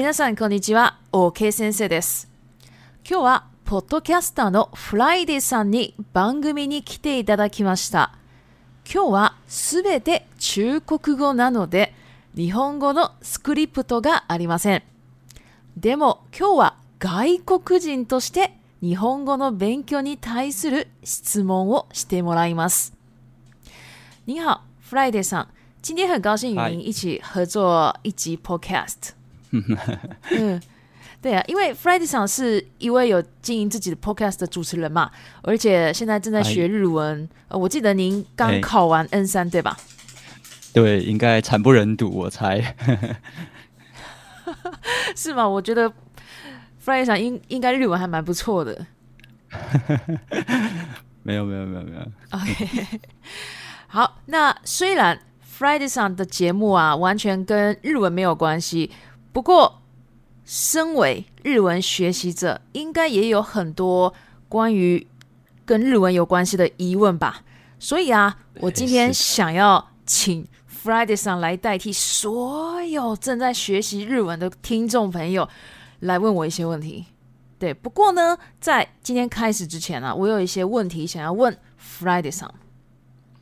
皆さんこんにちは、OK 先生です。今日はポッドキャスターのフライデーさんに番組に来ていただきました。今日はすべて中国語なので、日本語のスクリプトがありません。でも今日は外国人として日本語の勉強に対する質問をしてもらいます。你好，Friday さん，今天很高兴与嗨您一起合作一集 Podcast。嗯，对啊，因为 Friday 上是一位有经营自己的 Podcast 的主持人嘛，而且现在正在学日文。呃，我记得您刚哎考完 N 三、对吧？对，应该惨不忍睹，我猜。是吗？我觉得 Friday 上应应该日文还蛮不错的。没有，没有，没有，没有。OK，好，那虽然 Friday 上的节目啊完全跟日文没有关系，不过身为日文学习者，应该也有很多关于跟日文有关系的疑问吧。所以啊，我今天想要请 Friday 上来代替所有正在学习日文的听众朋友来问我一些问题。对，不过呢，在今天开始之前啊，我有一些问题想要问 Friday 上，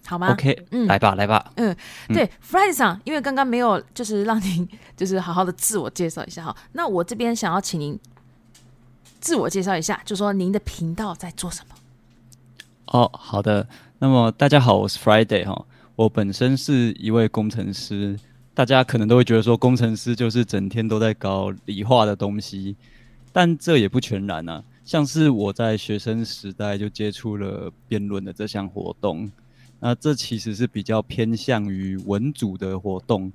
好吗 OK，嗯来吧，来吧。嗯对，Friday 上，因为刚刚没有就是让您 就是好好的自我介绍一下哈，那我这边想要请您自我介绍一下，就说您的频道在做什么。哦，好的。那么大家好，我是 Friday 哈。我本身是一位工程师，大家可能都会觉得说工程师就是整天都在搞理化的东西，但这也不全然啊。像是我在学生时代就接触了辩论的这项活动，那这其实是比较偏向于文组的活动。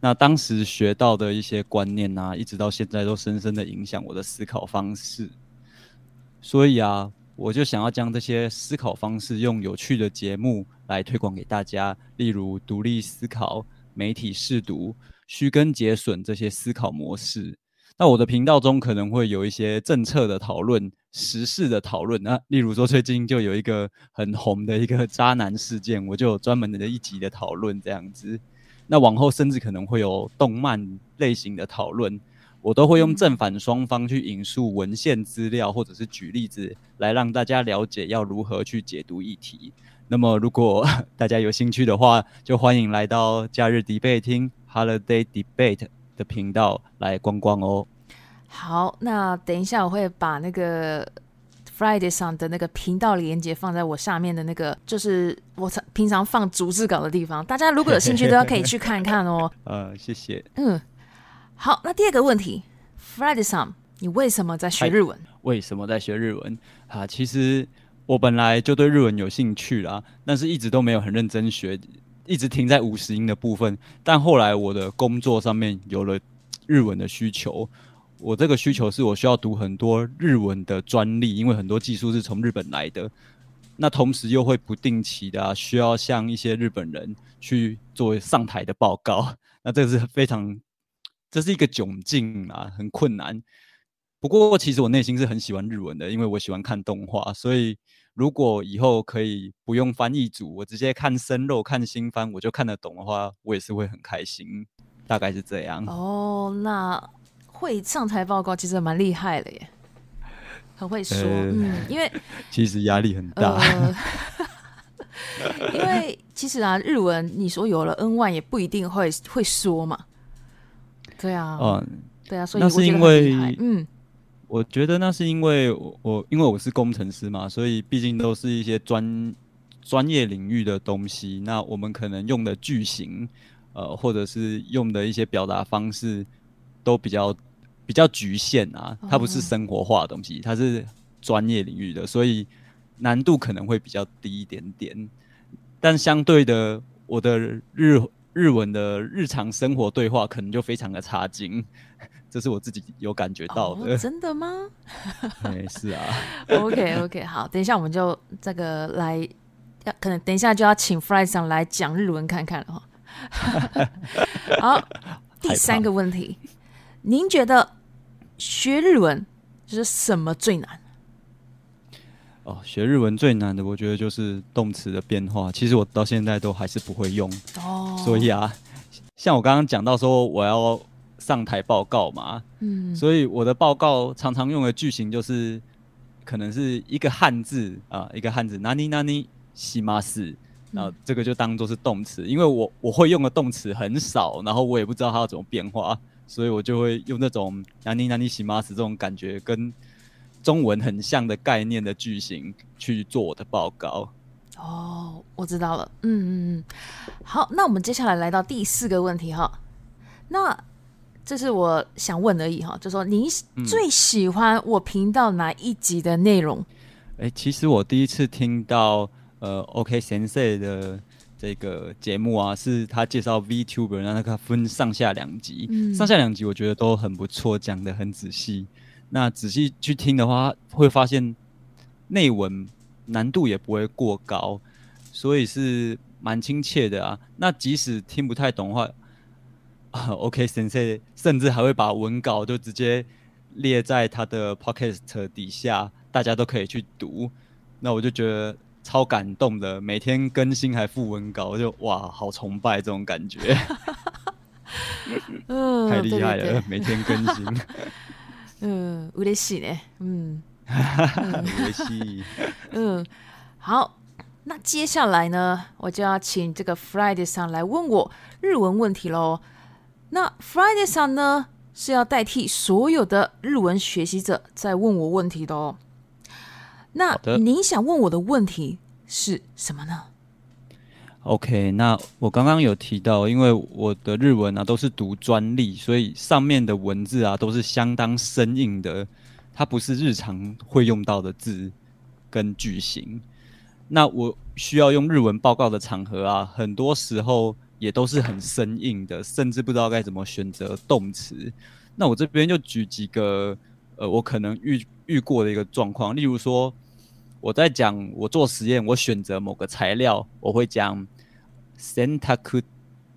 那当时学到的一些观念啊，一直到现在都深深的影响我的思考方式。所以啊，我就想要将这些思考方式用有趣的节目来推广给大家，例如独立思考、媒体试读、虚根结损这些思考模式。那我的频道中可能会有一些政策的讨论、时事的讨论那，例如说最近就有一个很红的一个 渣男事件，我就有专门的一集的讨论这样子。那往后甚至可能会有动漫类型的讨论，我都会用正反双方去引述文献资料，或者是举例子来让大家了解要如何去解读议题。那么，如果 大家有兴趣的话，就欢迎来到假日 debate 厅 Holiday Debate 的频道来逛逛哦。好，那等一下我会把那个 Friday 上的那个频道连接放在我下面的那个，就是我常平常放逐字稿的地方，大家如果有兴趣都要可以去看看哦。呃，谢谢。嗯，好，那第二个问题，Friday 上，你为什么在学日文？为什么在学日文啊？其实我本来就对日文有兴趣啦，但是一直都没有很认真学，一直停在五十音的部分。但后来我的工作上面有了日文的需求，我这个需求是我需要读很多日文的专利，因为很多技术是从日本来的。那同时又会不定期的、需要向一些日本人去做上台的报告，那这是非常，这是一个窘境啊，很困难。不过其实我内心是很喜欢日文的，因为我喜欢看动画，所以如果以后可以不用翻译组，我直接看生肉、看新番，我就看得懂的话，我也是会很开心。大概是这样。哦，那会上台报告其实蛮厉害的耶，很会说。呃嗯，因为 其实压力很大。呃，因为其实啊，日文你说有了 N 万也不一定会会说嘛。对啊，嗯，对啊，所以那是因为嗯我觉得那是因为我我因为我是工程师嘛，所以毕竟都是一些专专业领域的东西。那我们可能用的句型，呃，或者是用的一些表达方式，都比较比较局限啊。它不是哦生活化的东西，它是专业领域的，所以难度可能会比较低一点点。但相对的，我的日日文的日常生活对话可能就非常的差劲，这是我自己有感觉到的。哦，真的吗 哎，是啊，？OK OK，好，等一下我们就这个来，要可能等一下就要请 Fry 上来讲日文看看了哈。好，第三个问题，您觉得学日文就是什么最难？哦，学日文最难的，我觉得就是动词的变化。其实我到现在都还是不会用，哦，所以啊，像我刚刚讲到说我要上台报告嘛，嗯。所以我的报告常常用的句型就是可能是一个汉字啊、一个汉字，哪里哪里西马斯，然后这个就当做是动词，因为我我会用的动词很少，然后我也不知道它要怎么变化，所以我就会用那种哪里哪里西马斯这种感觉跟中文很像的概念的句型去做我的报告。哦，我知道了。嗯嗯嗯，好，那我们接下来来到第四个问题哈。那这是我想问而已哈，就说你最喜欢我频道哪一集的内容？哎、其实我第一次听到呃 OK Sensei 的这个节目啊，是他介绍 VTuber，让他分上下两集，嗯上下两集我觉得都很不错，讲的很仔细。那仔细去听的话，会发现内文难度也不会过高，所以是蛮亲切的啊。那即使听不太懂的话，啊，OK Sensei 甚至还会把文稿就直接列在他的 Podcast 底下，大家都可以去读。那我就觉得超感动的，每天更新还附文稿，就哇，好崇拜这种感觉，嗯，太厉害对对了，每天更新，对嗯，嬉しいね。嗯维系。嗯，好。那接下来呢，我就要请这个 Friday 上来问我日文问题喽。那 Friday 上呢是要代替所有的日文学习者在问我问题的哦。那好的您想问我的问题是什么呢？ OK，那我刚刚有提到，因为我的日文啊都是读专利，所以上面的文字啊都是相当生硬的，它不是日常会用到的字跟句型。那我需要用日文报告的场合啊，很多时候也都是很生硬的，甚至不知道该怎么选择动词。那我这边就举几个呃，我可能遇遇过的一个状况，例如说我在讲我做实验，我选择某个材料，我会讲 sentaku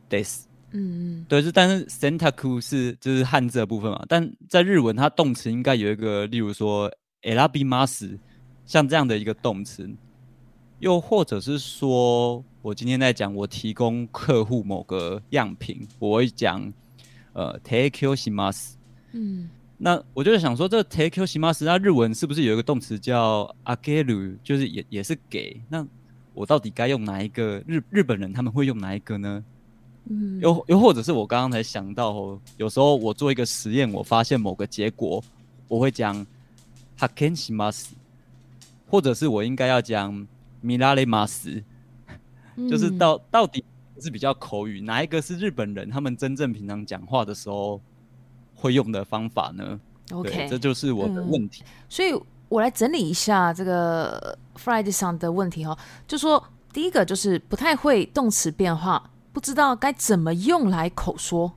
des，嗯。对，是但是 sentaku 是就是汉字的部分嘛，但在日文它动词应该有一个，例如说 elabimas，像这样的一个动词，又或者是说我今天在讲我提供客户某个样品，我会讲呃 take i m a s 嗯。那我就想说，这 take i m a s 那日文是不是有一个动词叫 ageru，就是也也是给？那我到底该用哪一个？日日本人他们会用哪一个呢？嗯，又又或者是我刚刚才想到哦，有时候我做一个实验，我发现某个结果，我会讲 haken s h i m a s 或者是我应该要讲 milare mas，就是嗯到到底是比较口语，哪一个是日本人他们真正平常讲话的时候会用的方法呢？对，OK，这就是我的嗯问题。所以我来整理一下这个 Friday 上的问题哈，就说第一个就是不太会动词变化，不知道该怎么用来口说；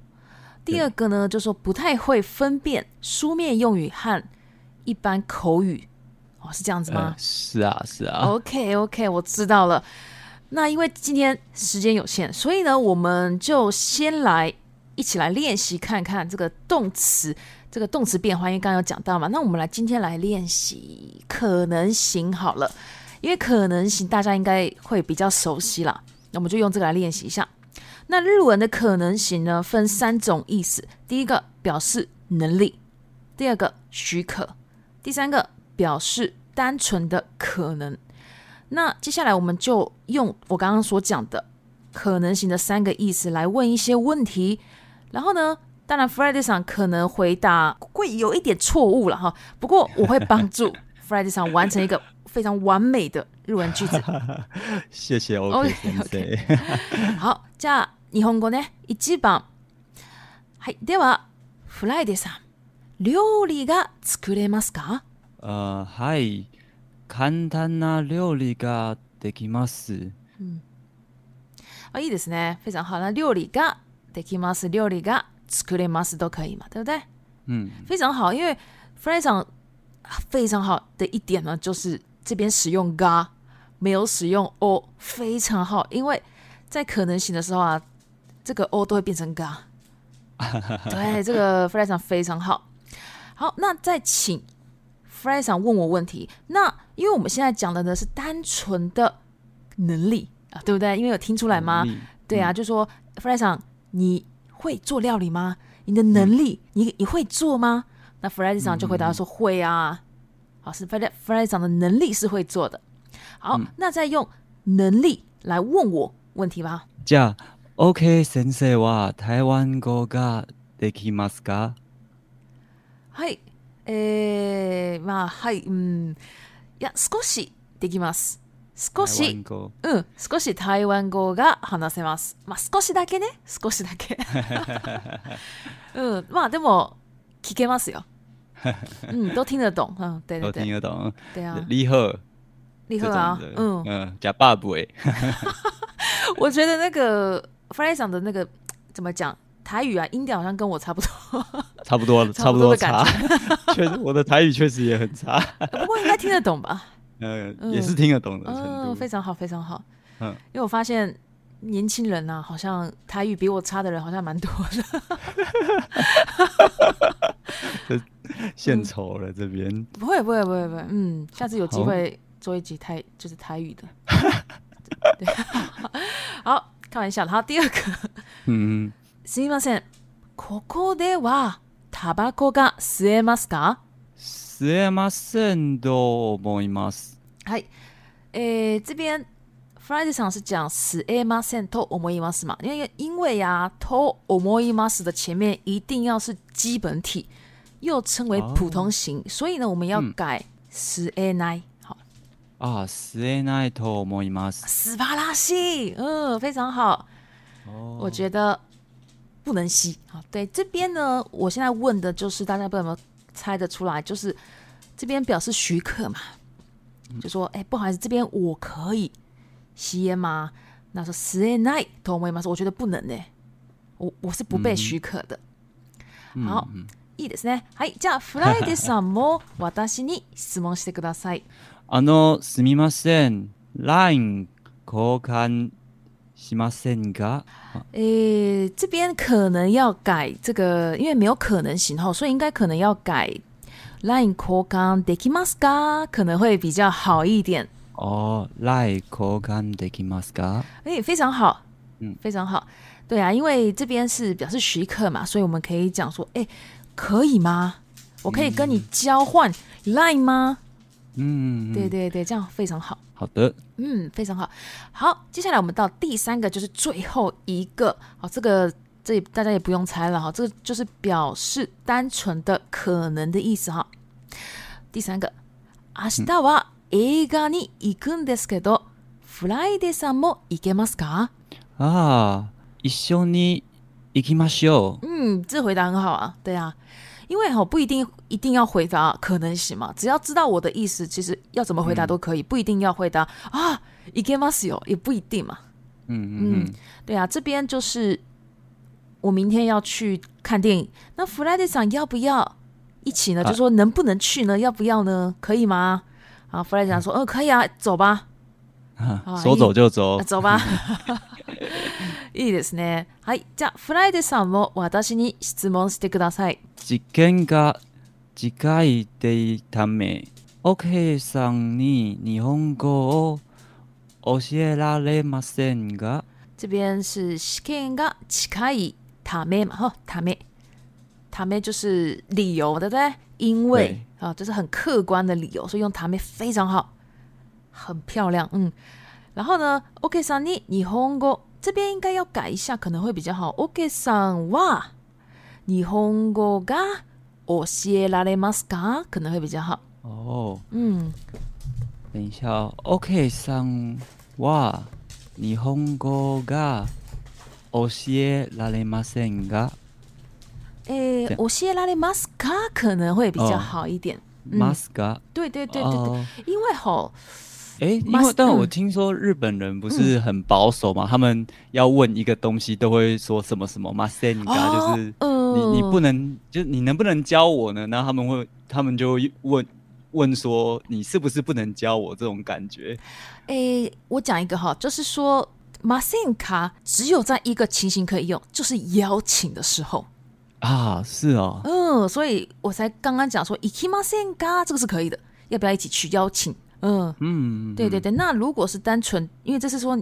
第二个呢，就说不太会分辨书面用语和一般口语，哦，是这样子吗呃？是啊，是啊。OK OK，我知道了。那因为今天时间有限，所以呢，我们就先来一起来练习看看这个动词，这个动词变化，因为刚刚有讲到嘛。那我们来今天来练习可能型好了，因为可能型大家应该会比较熟悉啦。那我们就用这个来练习一下。那日文的可能型呢，分三种意思：第一个表示能力，第二个许可，第三个表示单纯的可能。那接下来我们就用我刚刚所讲的可能性的三个意思来问一些问题，然后呢，当然 Friday 上可能回答会有一点错误了哈，不过我会帮助 Friday 上完成一个非常完美的日文句子。谢谢 OK 先生。好、じゃあ日本語ね1番はいではフライデーさん料理が作れますか？呃，はい、簡単な料理ができます。啊，いいですね，非常好。那料理ができます，料理が作れます都可以嘛，对不对？嗯，非常好，因为 f r e 上非常好的一点呢，就是这边使用が没有使用 o，非常好，因为在可能性的时候啊，这个 o 都会变成が。对，这个 f r e 上非常好。好，那再请 f r e 上问我问题。那因为我们现在讲的呢是单纯的能力啊，对不对？因为有听出来吗？能力对啊，就说 f r e 上你 会做料理吗？ 你的能力，你你会做吗？那 Friday 长就回答说会啊。好，是 Friday Friday 长的能力是会做的。好，那再用能力来问我问题吧。じゃあ、OK 先生は台湾語ができますか？はい、えー、まあはい、うん、いや少しできます。 少台しうん、少し台湾語が話せます。まあ少しだけね、少しだけ。うん、まあでも聞けますよ。嗯，都听得懂。嗯，对对都听对，得懂。对啊，你好，立刻啊嗯，嗯，假爸爸诶，我觉得那个 Friday 长的那个怎么讲台语啊，音调好像跟我差不多，差不多，差差不多的感差。确实，我的台语确实也很差，不过应该听得懂吧？嗯，嗯也是听得懂的程嗯，度。非常好，非常好。嗯因为我发现年轻人呐、好像台语比我差的人好像蛮多的。献丑了这边，不会，不会，不会，不会。嗯，下次有机会做一集台就是台语的。对，好，开玩笑的。好，第二个，嗯，すみません。ここではタバコが吸えますか？ 吸えませんと思います？はい。诶，这边 Friday 上是讲吸えませんと思います嘛？因为因为呀、と思います的前面一定要是基本体，又称为普通型，所以呢，我们要改吸えない。好，啊，吸えないと思います。斯巴拉西，嗯，非常好。哦我觉得不能吸。好，对这边呢，我现在问的就是大家不知道有没有猜得出来，就是这边表示许可嘛，就说哎、不好意思，这边我可以吸烟吗？那说吸えないと思います。我觉得不能呢、我我是不被许可的。好，いいですね。はい、じゃあフライデーさんも私に質問してください。あの、すみません。LINE 交換しませんか？诶，这边可能要改这个，因为没有可能型号，所以应该可能要改 line 交換できますか？可能会比较好一点。哦，LINE 交換できますか？诶，非常好，嗯非常好。对啊，因为这边是表示许可嘛，所以我们可以讲说，诶，可以吗？我可以跟你交换 line 吗？ 嗯，对对对，这样非常好。好的，嗯，非常好。好，接下来我们到第三个，就是最后一个。好，这个这大家也不用猜了哈，这个就是表示单纯的可能的意思哈。第三个，明日は映画に行くんですけど、フライデーさんも行けますか？啊，一緒に行きましょう。嗯，这回答很好啊，对啊， 因为哈不一定一定要回答可能性嘛，只要知道我的意思，其实要怎么回答都可以，不一定要回答啊行けますよ，也不一定嘛。嗯嗯嗯，对啊，这边就是我明天要去看电影，那 Friday 上要不要一起呢？啊就说能不能去呢？要不要呢？可以吗？啊，Friday 讲说，呃，可以啊，走吧，啊说走就走啊、。走吧。 いいですね。はい、じゃあ Friday さんも私に質問してください。時間が近いでため、OK さんに日本語を教えられませんが、这边是試験が近いため嘛，哈，ため，ため就是理由，对不对？因为啊，这是很客观的理由，所以用ため非常好，很漂亮，嗯。然后呢，OK さんに日本語这边应该要改一下，可能会比较好。OK さんは日本語が教えられますか？可能会比较好。哦，嗯，等一下哦，OK さんは日本語が教えられませんが、诶，这样教えられますか？可能会比较哦好一点。嗯ますか？对对对对对，哦因为吼。 哎，因为但我嗯听说日本人不是很保守嘛，他们要问一个东西都会说什么什么 m a s e n g a 就是嗯你你不能，就是你能不能教我呢？然后他们会，他们就会问问说你是不是不能教我这种感觉诶，我讲一个哈，就是说 m a s e n 卡只有在一个情形可以用，就是邀请的时候。啊？是哦，嗯，所以我才刚刚讲说 iki m a s e n 卡这个是可以的，要不要一起去邀请？嗯，嗯，对对对。那如果是单纯，因为这是说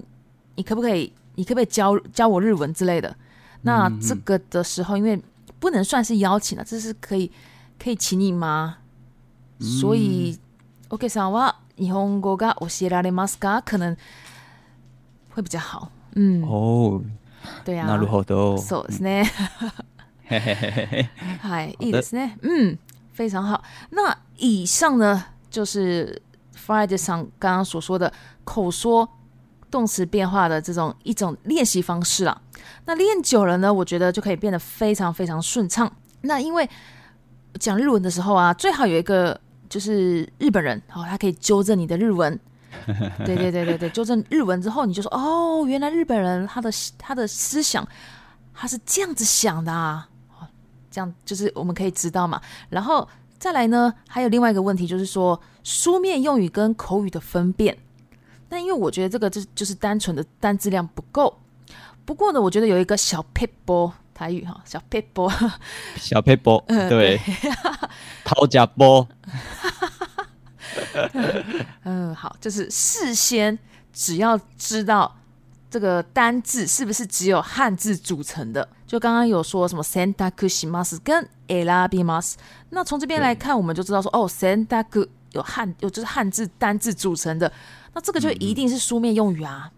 你可不可以，你可不可以教教我日文之类的？那这个的时候，因为 不能算是邀请了，这是可以可以请你吗？所以，OK さんは日本語が教えられますか？可能会比较好。嗯，哦，对呀、なるほど。そうですね。嘿嘿嘿嘿嘿。はい、いいですね。嗯，非常好。那以上呢，就是 Friday 上刚刚所说的口说动词变化的这种一种练习方式了。那练久了呢，我觉得就可以变得非常非常顺畅。那因为讲日文的时候啊，最好有一个就是日本人，哦，他可以纠正你的日文。对对对对对，纠正日文之后，你就说哦，原来日本人他的他的思想他是这样子想的啊，哦这样就是我们可以知道嘛。然后再来呢，还有另外一个问题就是说书面用语跟口语的分辨。那因为我觉得这个就就是单纯的单字量不够。不过呢，我觉得有一个小 p 波台语哈，小 p 波，小佩波，嗯对，掏假波，嗯，好，就是事先只要知道这个单字是不是只有汉字组成的，就刚刚有说什么 sentaku shimas 跟 elabimas，那从这边来看，我们就知道说哦，“santa k u 有汉有就是汉字单字组成的，那这个就一定是书面用语啊，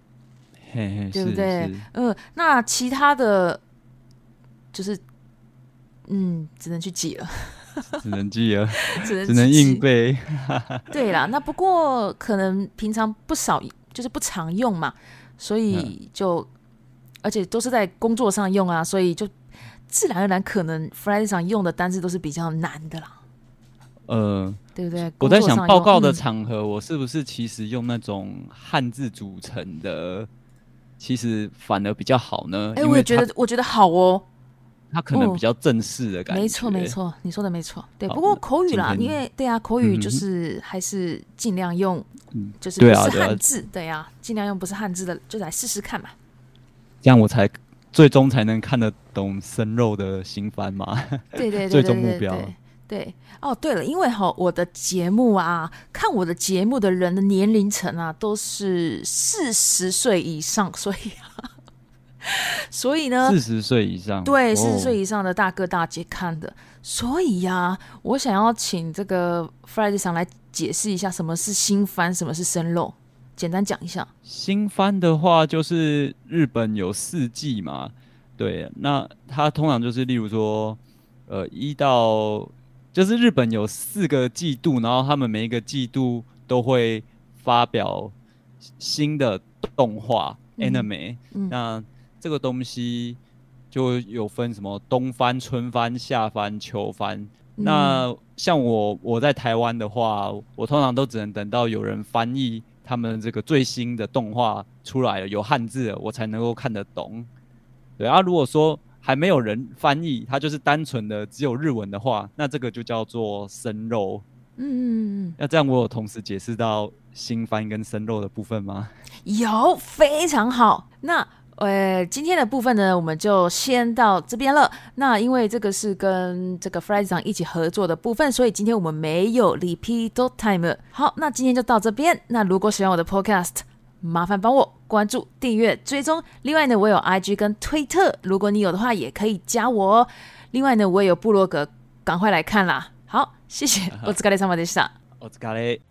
对不对？嗯，那其他的就是嗯，只能去记了，只能记了，只能只能硬背。对啦，那不过可能平常不少，就是不常用嘛，所以就、而且都是在工作上用啊，所以就自然而然可能 Friday 上用的单字都是比较难的啦，呃，对不对？我在想报告的嗯场合，我是不是其实用那种汉字组成的，其实反而比较好呢？哎、我也觉得，我觉得好哦，它可能嗯比较正式的感觉。没错没。错，你说的没错。对，不过口语啦，因为对啊，口语就是还是尽量用，嗯就是不是汉字，对啊，尽量用不是汉字的，就来试试看嘛。这样我才最终才能看得懂生肉的新番嘛。对对对最终目标对对哦，对了，因为哈，我的节目啊，看我的节目的人的年龄层啊，都是四十岁以上，所以啊，所以呢，四十岁以上，对，哦。四十岁以上的大哥大姐看的，所以呀、我想要请这个 Friday 上来解释一下什么是新番，什么是生肉，简单讲一下。新番的话，就是日本有四季嘛，对，那它通常就是例如说，呃，一到就是日本有四个季度，然后他们每一个季度都会发表新的动画、嗯 anime，嗯。那这个东西就有分什么冬番、春番、夏番、秋番。嗯那像我我在台湾的话，我通常都只能等到有人翻译他们这个最新的动画出来了，有汉字了，我才能够看得懂。对啊，如果说还没有人翻译，它就是单纯的只有日文的话，那这个就叫做生肉。嗯嗯嗯那这样我有同时解释到新番跟生肉的部分吗？嗯，有非常好。那呃，今天的部分呢，我们就先到这边了。那因为这个是跟这个 Friday 长一起合作的部分，所以今天我们没有 repeat time。好，那今天就到这边。那如果喜欢我的 podcast，麻烦帮我关注、订阅、追踪。另外呢，我有 IG 跟推特，如果你有的话，也可以加我哦。另外呢，我也有部落格，赶快来看啦。好，谢谢，我疲れ様でした。お疲れ。